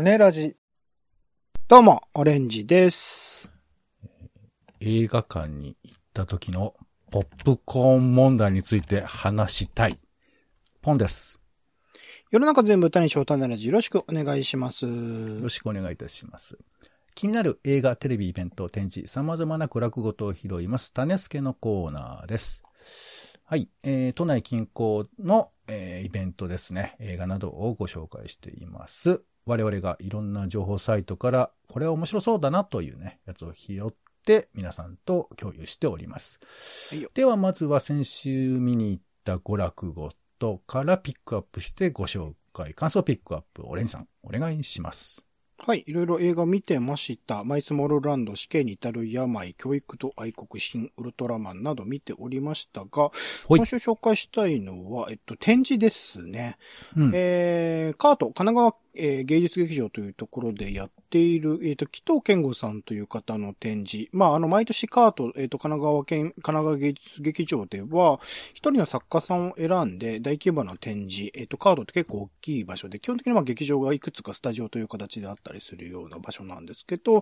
種ラジ。どうも、オレンジです。映画館に行った時のポップコーン問題について話したい。ポンです。世の中全部歌にしよう種ラジ。よろしくお願いします。よろしくお願いいたします。気になる映画、テレビ、イベント、展示、様々な娯楽ごとを拾います。種助のコーナーです。はい。えー、都内近郊の、えーイベントですね。映画などをご紹介しています。我々がいろんな情報サイトから、これは面白そうだなというね、やつを拾って、皆さんと共有しております。では、まずは先週見に行った娯楽ごとからピックアップしてご紹介。感想ピックアップ、オレンジさん、お願いします。はい、いろいろ映画見てました。マイスモールランド、死刑に至る病、教育と愛国、新ウルトラマンなど見ておりましたが、今週紹介したいのは、えっと、展示ですね。うん。えー、カート、神奈川、えー芸術劇場というところでやっている、えっ、と、紀藤健吾さんという方の展示。まあ、あの、毎年カート、えっ、と、神奈川県、神奈川芸術劇場では、一人の作家さんを選んで大規模な展示、えっ、と、カートって結構大きい場所で、基本的にまあ劇場がいくつかスタジオという形であったりするような場所なんですけど、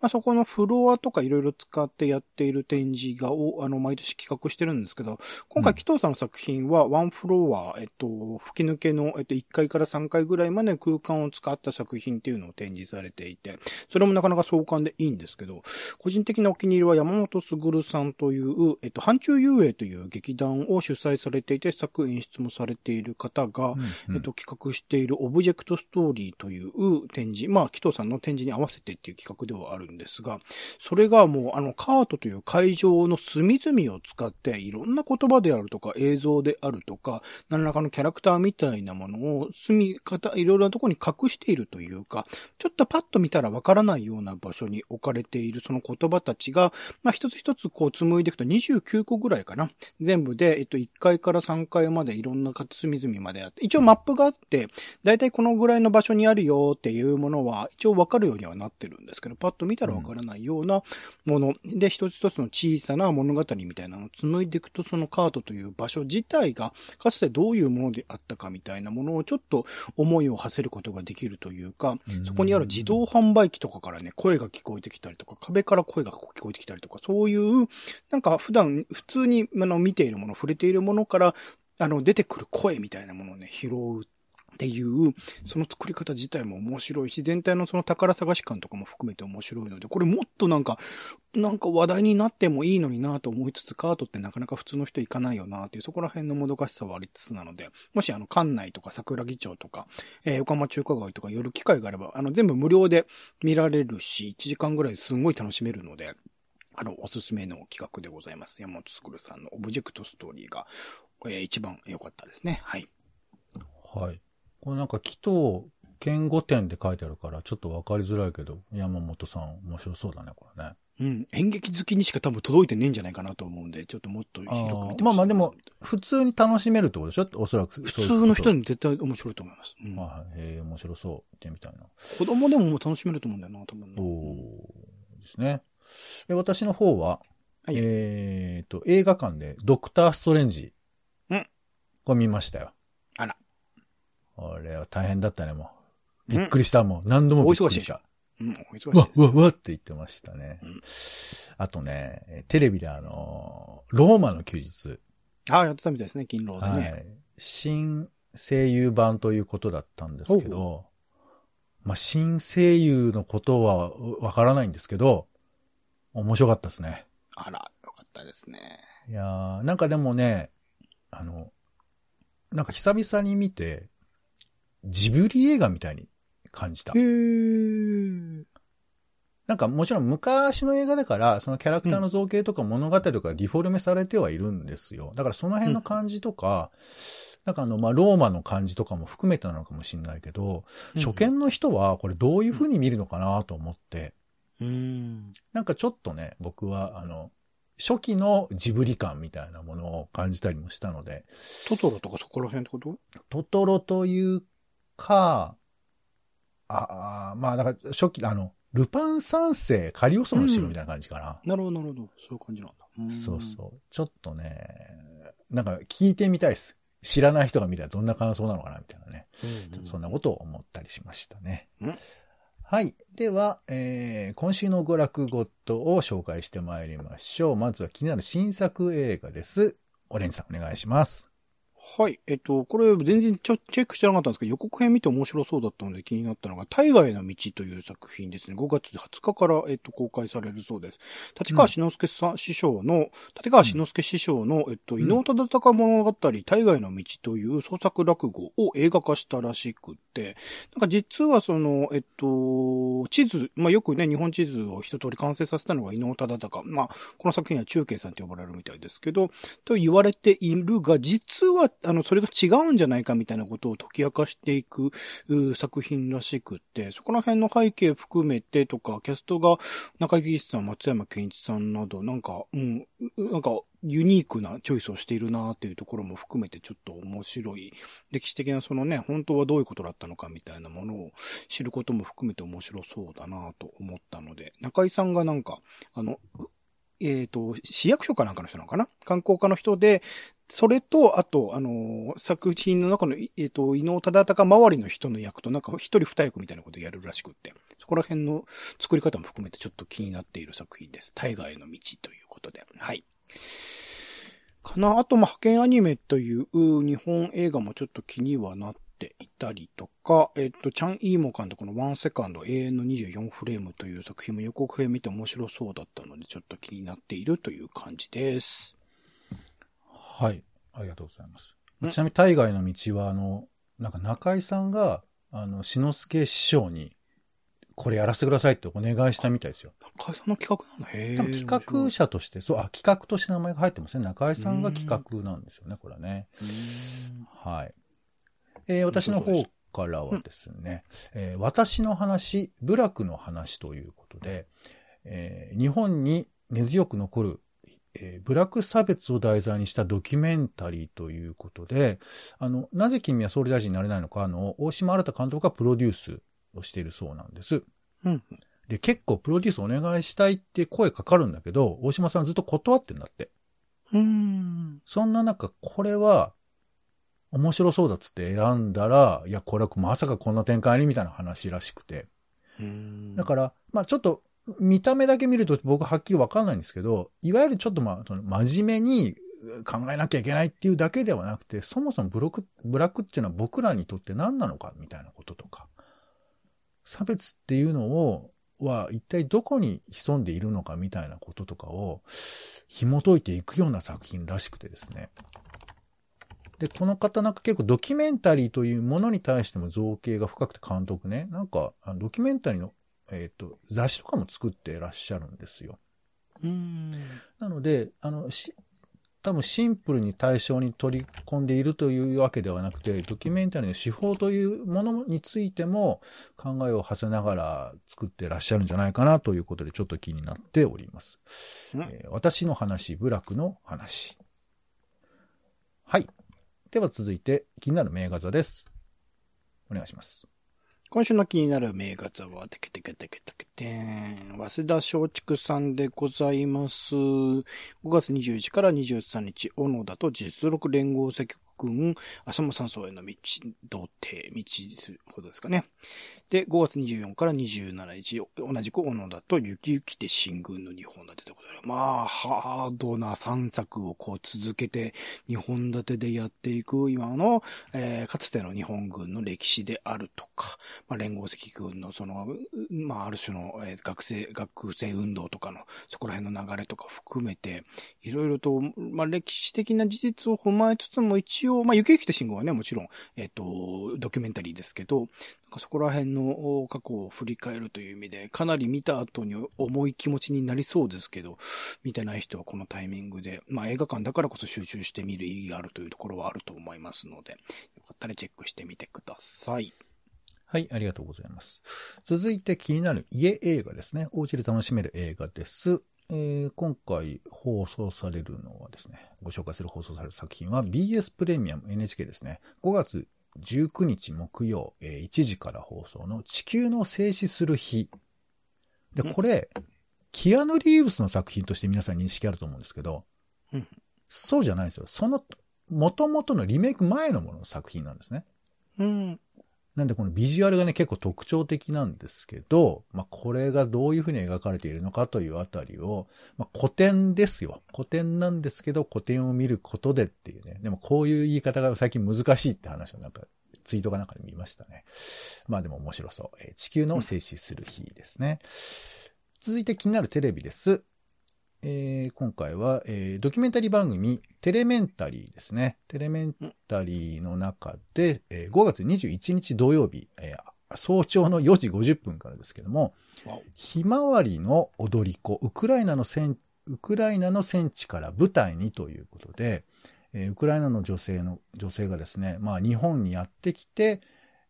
まあ、そこのフロアとかいろいろ使ってやっている展示が、おあの、毎年企画してるんですけど、今回、うん紀藤さんの作品は、ワンフロア、えっと、吹き抜けの、えっと、1階から3階ぐらいまで空間を使った作品っていうのを展示されていて、それもなかなか壮観でいいんですけど、個人的なお気に入りは山本卓さんという、えっと、範疇遊泳という劇団を主催されていて、作演出もされている方が、うんえっと、企画しているオブジェクトストーリーという展示、まあ、紀藤さんの展示に合わせてっていう企画ではあるんですが、それがもう、あの、カートという会場の隅々を使って、いろんな言葉であるとか、映像であるとか、何らかのキャラクターみたいなものを、隅方、いろいろなところに隠しているというか、ちょっとパッと見たらわからないような場所に置かれているその言葉たちが、まあ、一つ一つこう紡いでいくと29個ぐらいかな。全部で、えっと、1階から3階までいろんな隅々まであって、一応マップがあって、だいたいこのぐらいの場所にあるよっていうものは、一応わかるようにはなってるんですけど、パッと見たらわからないようなもの、で、一つ一つの小さな物語みたいなのを紡いでいくと、そのカートという場所自体が、かつてどういうものであったかみたいなものをちょっと思いを馳せることができるというか、うん。そこにある自動販売機とかからね、声が聞こえてきたりとか、壁から声が聞こえてきたりとか、そういう、なんか普段、普通にあの見ているもの、触れているものから、あの、出てくる声みたいなものをね、拾うっていう、その作り方自体も面白いし、全体のその宝探し感とかも含めて面白いので、これもっとなんか、なんか話題になってもいいのになと思いつつ、カートってなかなか普通の人行かないよなっていう、そこら辺のもどかしさはありつつなので、もしあの、館内とか桜木町とか、えー横浜中華街とか寄る機会があれば、あの、全部無料で見られるし、1時間ぐらいすんごい楽しめるので、あの、おすすめの企画でございます。山本卓さんのオブジェクトストーリーが、えー一番良かったですね。はい。はい。これなんか、紀藤健吾展って書いてあるから、ちょっとわかりづらいけど、山本さん面白そうだね、これね。うん。演劇好きにしか多分届いてねえんじゃないかなと思うんで、ちょっともっと広く見てほしいまあまあでも、普通に楽しめるってことでしょ？おそらく。普通の人に。に絶対面白いと思います。うんはい。えー、面白そう。行ってみたいな。子供でも楽しめると思うんだよな、多分な。おーですね。で私の方は、はいえっ、と、映画館でドクターストレンジ。うん。これ見ましたよ。あら。これは大変だったね、もう。びっくりした、もう。何度もびっくりした。うん、お忙しい、です。うわ、うわって言ってましたね。うんあとね、えテレビであの、ローマの休日。ああ、やってたみたいですね、金労ではね。い。新声優版ということだったんですけど、まあ、新声優のことはわからないんですけど、面白かったですね。あら、よかったですね。いやー、なんかでもね、あの、なんか久々に見て、ジブリ映画みたいに感じたへ。ー。なんかもちろん昔の映画だから、そのキャラクターの造形とか物語とかリフォルメされてはいるんですよ。だからその辺の感じとか、なんかあの、まあ、ローマの感じとかも含めてなのかもしれないけど、初見の人はこれどういう風に見るのかなと思って、うん。なんかちょっとね、僕はあの、初期のジブリ感みたいなものを感じたりもしたので、トトロとかそこら辺ってこと？トトロというか、ああ、まあ、だから初期、あの、ルパン三世、カリオスの城みたいな感じかな。なるほど、なるほど。そういう感じなんだ。んそうそう。ちょっとね、なんか聞いてみたいです。知らない人が見たらどんな感想なのかなみたいなね。ちょっとそんなことを思ったりしましたね。うんはい。では、えー、今週の娯楽ごとを紹介してまいりましょう。まずは気になる新作映画です。オレンジさんお願いします。はい。えっと、これ全然ちょチェックしてなかったんですけど、予告編見て面白そうだったので気になったのが、大河への道という作品ですね。5月20日から、えっと、公開されるそうです。立川志の輔さん、師匠の、立川志の輔師匠の、えっと、ん伊能忠敬物語、大河への道という創作落語を映画化したらしくって、なんか実はその、えっと、地図、まあ、よくね、日本地図を一通り完成させたのが伊能忠敬。まあ、この作品は中継さんと呼ばれるみたいですけど、と言われているが、実は、あの、それが違うんじゃないかみたいなことを解き明かしていく作品らしくって、そこら辺の背景含めてとか、キャストが中井貴一さん、松山健一さんなど、なんか、うん、なんか、ユニークなチョイスをしているなっていうところも含めてちょっと面白い、歴史的なそのね、本当はどういうことだったのかみたいなものを知ることも含めて面白そうだなと思ったので、中井さんがなんか、あの、えっ、と、市役所かなんかの人なのかな？観光課の人で、それと、あと、あの、作品の中の、えっ、と、伊能忠敬周りの人の役と、なんか一人二役みたいなことをやるらしくって、そこら辺の作り方も含めてちょっと気になっている作品です。大河への道ということで。はい。かなあと、まあ、派遣アニメという日本映画もちょっと気にはなっていたりとか、えっと、チャン・イーモ監督のワンセカンド永遠の24フレームという作品も予告編見て面白そうだったので、ちょっと気になっているという感じです。はい。ありがとうございますう。んちなみに大河への道は、あの、なんか中井さんが、あの、志の輔師匠に、これやらせてくださいってお願いしたみたいですよ。中井さんの企画なんだ。へえ。多分企画者として、そう、あ、企画として名前が入ってますね。中井さんが企画なんですよね、これはね。はい。えー私の方からはですね、えー私の話、部落の話ということで、えー日本に根強く残る、えー部落差別を題材にしたドキュメンタリーということで、あの、なぜ君は総理大臣になれないのか、あの、大島新監督がプロデュースをしているそうなんです。うん。で、結構プロデュースお願いしたいって声かかるんだけど、大島さんずっと断ってんだって。うーん。そんな中、これは、面白そうだっつって選んだら、いや、これはまさかこんな展開にみたいな話らしくて。だから、まあちょっと、見た目だけ見ると僕はっきりわかんないんですけど、いわゆるちょっとまあ、その真面目に考えなきゃいけないっていうだけではなくて、そもそもブロック、ブラックっていうのは僕らにとって何なのかみたいなこととか、差別っていうのを、は一体どこに潜んでいるのかみたいなこととかを紐解いていくような作品らしくてですね。で、この方なんか結構ドキュメンタリーというものに対しても造形が深くて監督ね、なんかあのドキュメンタリーの、えっ、と、雑誌とかも作ってらっしゃるんですよ。うーん。なので、あの、し、多分シンプルに対象に取り込んでいるというわけではなくて、ドキュメンタリーの手法というものについても考えを馳せながら作ってらっしゃるんじゃないかなということでちょっと気になっております。うんえー私の話、部落の話。はい。では続いて気になる名画座です。お願いします。今週の気になる名画座は、テケテケテケテケテーン。早稲田松竹さんでございます。5月21日から23日、小野田と実録連合赤軍、浅間山荘への道、童貞、道すほどですかね。で、5月24から27日、同じく小野田と雪雪で新軍の2本立てということで、まあ、ハードな3作をこう続けて、2本立てでやっていく今の、えーかつての日本軍の歴史であるとか、まあ、連合赤軍のその、まあ、ある種の、えー学生、学生運動とかの、そこら辺の流れとか含めて、いろいろと、まあ、歴史的な事実を踏まえつつも一応、まあ、雪雪と信号はね、もちろん、えっ、と、ドキュメンタリーですけど、なんかそこら辺の過去を振り返るという意味で、かなり見た後に重い気持ちになりそうですけど、見てない人はこのタイミングで、まあ映画館だからこそ集中して見る意義があるというところはあると思いますので、よかったらチェックしてみてください。はい、ありがとうございます。続いて気になる家映画ですね。お家で楽しめる映画です。えー今回放送されるのはですね、ご紹介する放送される作品は BS プレミアム NHK ですね。5月19日木曜、えー1時から放送の地球の静止する日。で、これ、キアヌ・リーブスの作品として皆さん認識あると思うんですけど、うんそうじゃないんですよ。その、元々のリメイク前のものの作品なんですね。うん。なんでこのビジュアルがね、結構特徴的なんですけど、まあ、これがどういうふうに描かれているのかというあたりを、まあ、古典ですよ。古典なんですけど、古典を見ることでっていうね。でもこういう言い方が最近難しいって話をなんか、ツイートかなんかで見ましたね。まあでも面白そう。えー、地球の静止する日ですね。続いて気になるテレビです。えー、今回は、えー、ドキュメンタリー番組、テレメンタリーですね。テレメンタリーの中で、えー、5月21日土曜日、えー、早朝の4時50分からですけども、ひまわりの踊り子、ウクライナの戦、ウクライナの戦地から舞台にということで、えー、ウクライナの女性の、女性がですね、まあ日本にやってきて、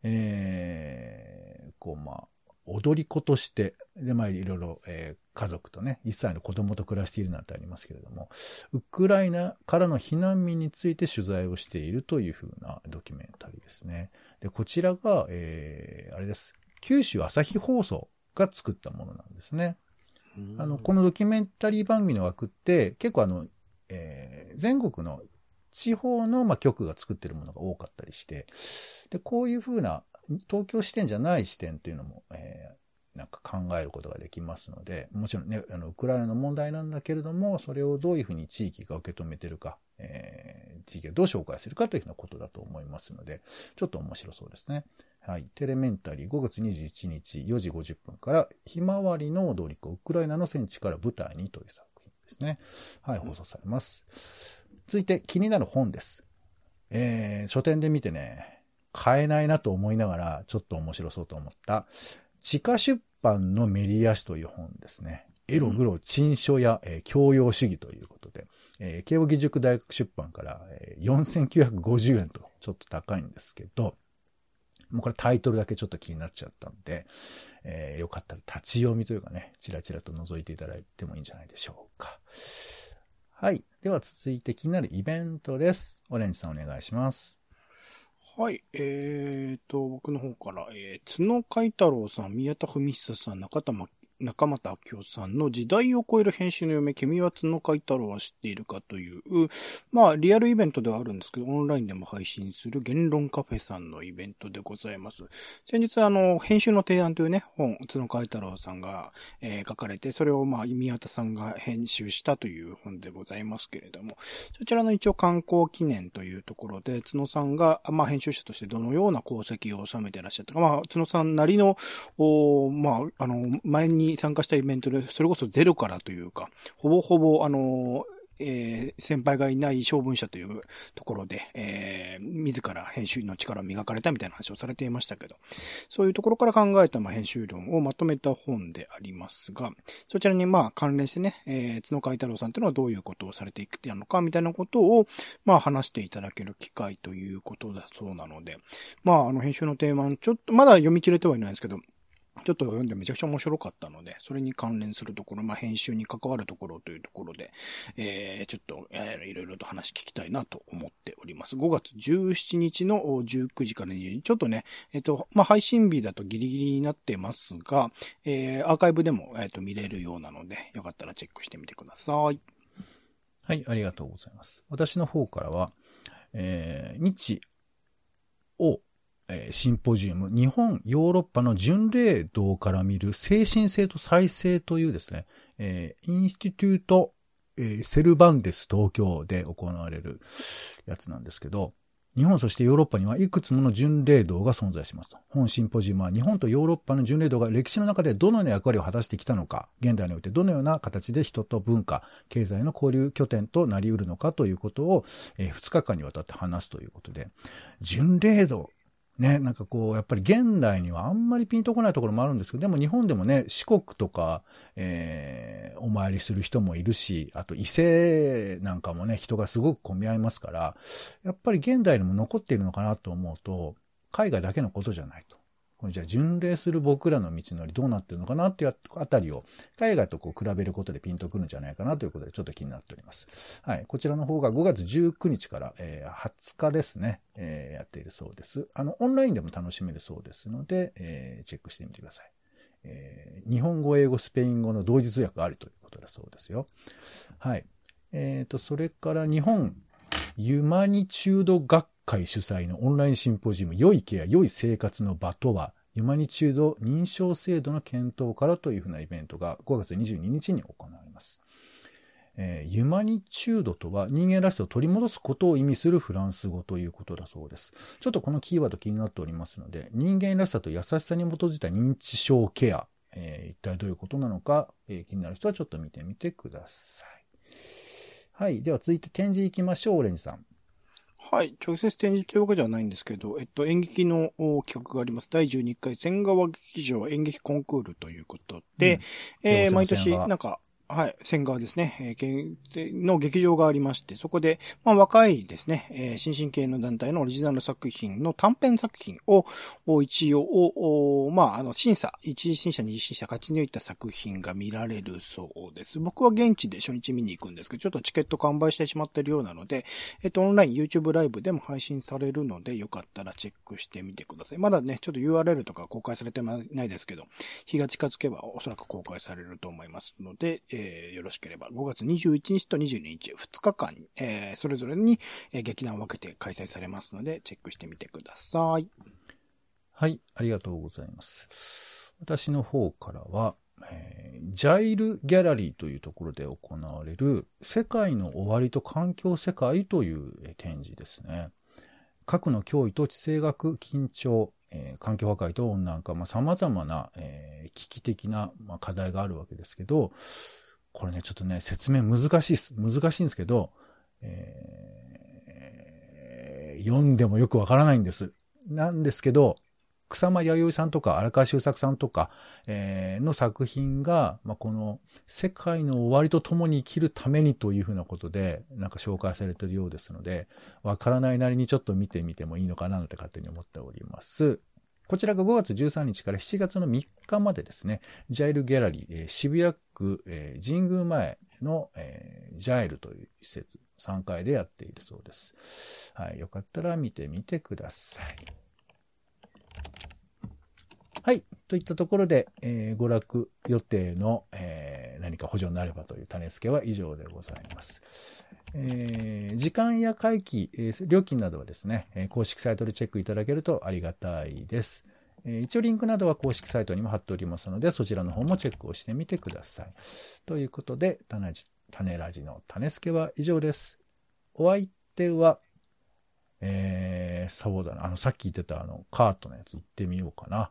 えー、こうまあ、踊り子として、で、まあ、いろいろ、えー、家族とね、1歳の子供と暮らしているなんてありますけれども、ウクライナからの避難民について取材をしているというふうなドキュメンタリーですね。で、こちらが、えー、あれです。九州朝日放送が作ったものなんですね。あの、このドキュメンタリー番組の枠って、結構あの、えー、全国の地方の、まあ、局が作ってるものが多かったりして、で、こういうふうな東京視点じゃない視点というのも、えー、なんか考えることができますので、もちろんね、あの、ウクライナの問題なんだけれども、それをどういうふうに地域が受け止めてるか、えー、地域がどう紹介するかというふうなことだと思いますので、ちょっと面白そうですね。はい。テレメンタリー5月21日4時50分から、ひまわりの踊り子、ウクライナの戦地から舞台にという作品ですね。はい、放送されます。続いて気になる本です。えー、書店で見てね、買えないなと思いながら、ちょっと面白そうと思った、地下出版のメディア誌という本ですね。エログロ陳書や、えー、教養主義ということで、えー、慶応義塾大学出版から、えー、4950円とちょっと高いんですけど、もうこれタイトルだけちょっと気になっちゃったんで、えー、よかったら立ち読みというかね、チラチラと覗いていただいてもいいんじゃないでしょうか。はい。では続いて気になるイベントです。オレンジさんお願いします。はい。えーと、僕の方から、えー、角海太郎さん、宮田文久さん、中田真中俣明夫さんの時代を超える編集の嫁、君は角海太郎は知っているかという、まあ、リアルイベントではあるんですけど、オンラインでも配信する言論カフェさんのイベントでございます。先日、あの、編集の提案というね、本、角海太郎さんが、えー、書かれて、それを、まあ、宮田さんが編集したという本でございますけれども、そちらの一応観光記念というところで、角さんが、まあ、編集者としてどのような功績を収めてらっしゃったか、まあ、角さんなりの、おまあ、あの、前に参加したイベントで、それこそゼロからというか、ほぼほぼ、あの、えー、先輩がいない小文社というところで、えー、自ら編集の力を磨かれたみたいな話をされていましたけど、そういうところから考えた、まあ、編集論をまとめた本でありますが、そちらにまあ関連してね、えー、角海太郎さんというのはどういうことをされていくのか、みたいなことを、まあ話していただける機会ということだそうなので、まああの編集のテーマ、ちょっと、まだ読み切れてはいないんですけど、ちょっと読んでめちゃくちゃ面白かったので、それに関連するところ、まあ、編集に関わるところというところで、えー、ちょっと、いろいろと話聞きたいなと思っております。5月17日の19時から20時、ちょっとね、えっ、ー、と、まあ、配信日だとギリギリになってますが、えー、アーカイブでも、えっ、ー、と、見れるようなので、よかったらチェックしてみてください。はい、ありがとうございます。私の方からは、えー、日、をシンポジウム、日本、ヨーロッパの巡礼道から見る精神性と再生というですね、え、インスティテュート、セルバンデス東京で行われるやつなんですけど、日本そしてヨーロッパにはいくつもの巡礼道が存在しますと。本シンポジウムは日本とヨーロッパの巡礼道が歴史の中でどのような役割を果たしてきたのか、現代においてどのような形で人と文化、経済の交流拠点となり得るのかということを、え、2日間にわたって話すということで、巡礼道、ね、なんかこう、やっぱり現代にはあんまりピンとこないところもあるんですけど、でも日本でもね、四国とか、えー、お参りする人もいるし、あと伊勢なんかもね、人がすごく混み合いますから、やっぱり現代にも残っているのかなと思うと、海外だけのことじゃないと。これじゃあ巡礼する僕らの道のりどうなってるのかなっていうあたりを海外とこう比べることでピンとくるんじゃないかなということでちょっと気になっております。はい。こちらの方が5月19日から、えー、20日ですね、えー、やっているそうです。あの、オンラインでも楽しめるそうですので、えー、チェックしてみてください。えー、日本語、英語、スペイン語の同時通訳がありということだそうですよ。はい。えっ、ー、と、それから日本ユマニチュード学会主催のオンラインシンポジウム、良いケア、良い生活の場とは、ユマニチュード認証制度の検討からというふうなイベントが5月22日に行われます。えー、ユマニチュードとは人間らしさを取り戻すことを意味するフランス語ということだそうです。ちょっとこのキーワード気になっておりますので、人間らしさと優しさに基づいた認知症ケア、えー、一体どういうことなのか、えー、気になる人はちょっと見てみてください。はい。では続いて展示行きましょう、オレンジさん。はい。直接展示というわけではないんですけど、えっと、演劇の企画があります。第12回千川劇場演劇コンクールということで、うん、えー、毎年、なんか、はい、線側ですね、えー、の劇場がありまして、そこで、まあ、若いですね、えー、新進系の団体のオリジナル作品の短編作品を、一応、まあ、あの、審査、一次審査、二次審査勝ち抜いた作品が見られるそうです。僕は現地で初日見に行くんですけど、ちょっとチケット完売してしまってるようなので、えっと、オンライン YouTube ライブでも配信されるので、よかったらチェックしてみてください。まだね、ちょっと URL とか公開されてないですけど、日が近づけばおそらく公開されると思いますので、ええー、よろしければ、5月21日と22日、2日間、えー、それぞれに、え、劇団を分けて開催されますので、チェックしてみてください。はい、ありがとうございます。私の方からは、えー、ジャイルギャラリーというところで行われる世界の終わりと環境世界という展示ですね。核の脅威と地政学緊張、えー、環境破壊と温暖化、まあ、様々な、えー、危機的な、まあ、課題があるわけですけど、これね、ちょっとね、説明難しいです。難しいんですけど、えー、読んでもよくわからないんです。なんですけど、草間彌生さんとか荒川修作さんとか、えー、の作品が、まあ、この世界の終わりと共に生きるためにというふうなことで、なんか紹介されているようですので、わからないなりにちょっと見てみてもいいのかななんて勝手に思っております。こちらが5月13日から7月の3日までですね、ジャイルギャラリー、えー、渋谷区、えー、神宮前の、えー、ジャイルという施設、3階でやっているそうです。はい、よかったら見てみてください。はい。といったところで、えー、娯楽予定の、えー、何か補助になればという種付けは以上でございます。えー、時間や会期、えー、料金などはですね、え、公式サイトでチェックいただけるとありがたいです。え、一応リンクなどは公式サイトにも貼っておりますので、そちらの方もチェックをしてみてください。ということで、種種ラジの種付けは以上です。お相手は、えー、そうだな、あの、さっき言ってたあの、カートのやつ行ってみようかな。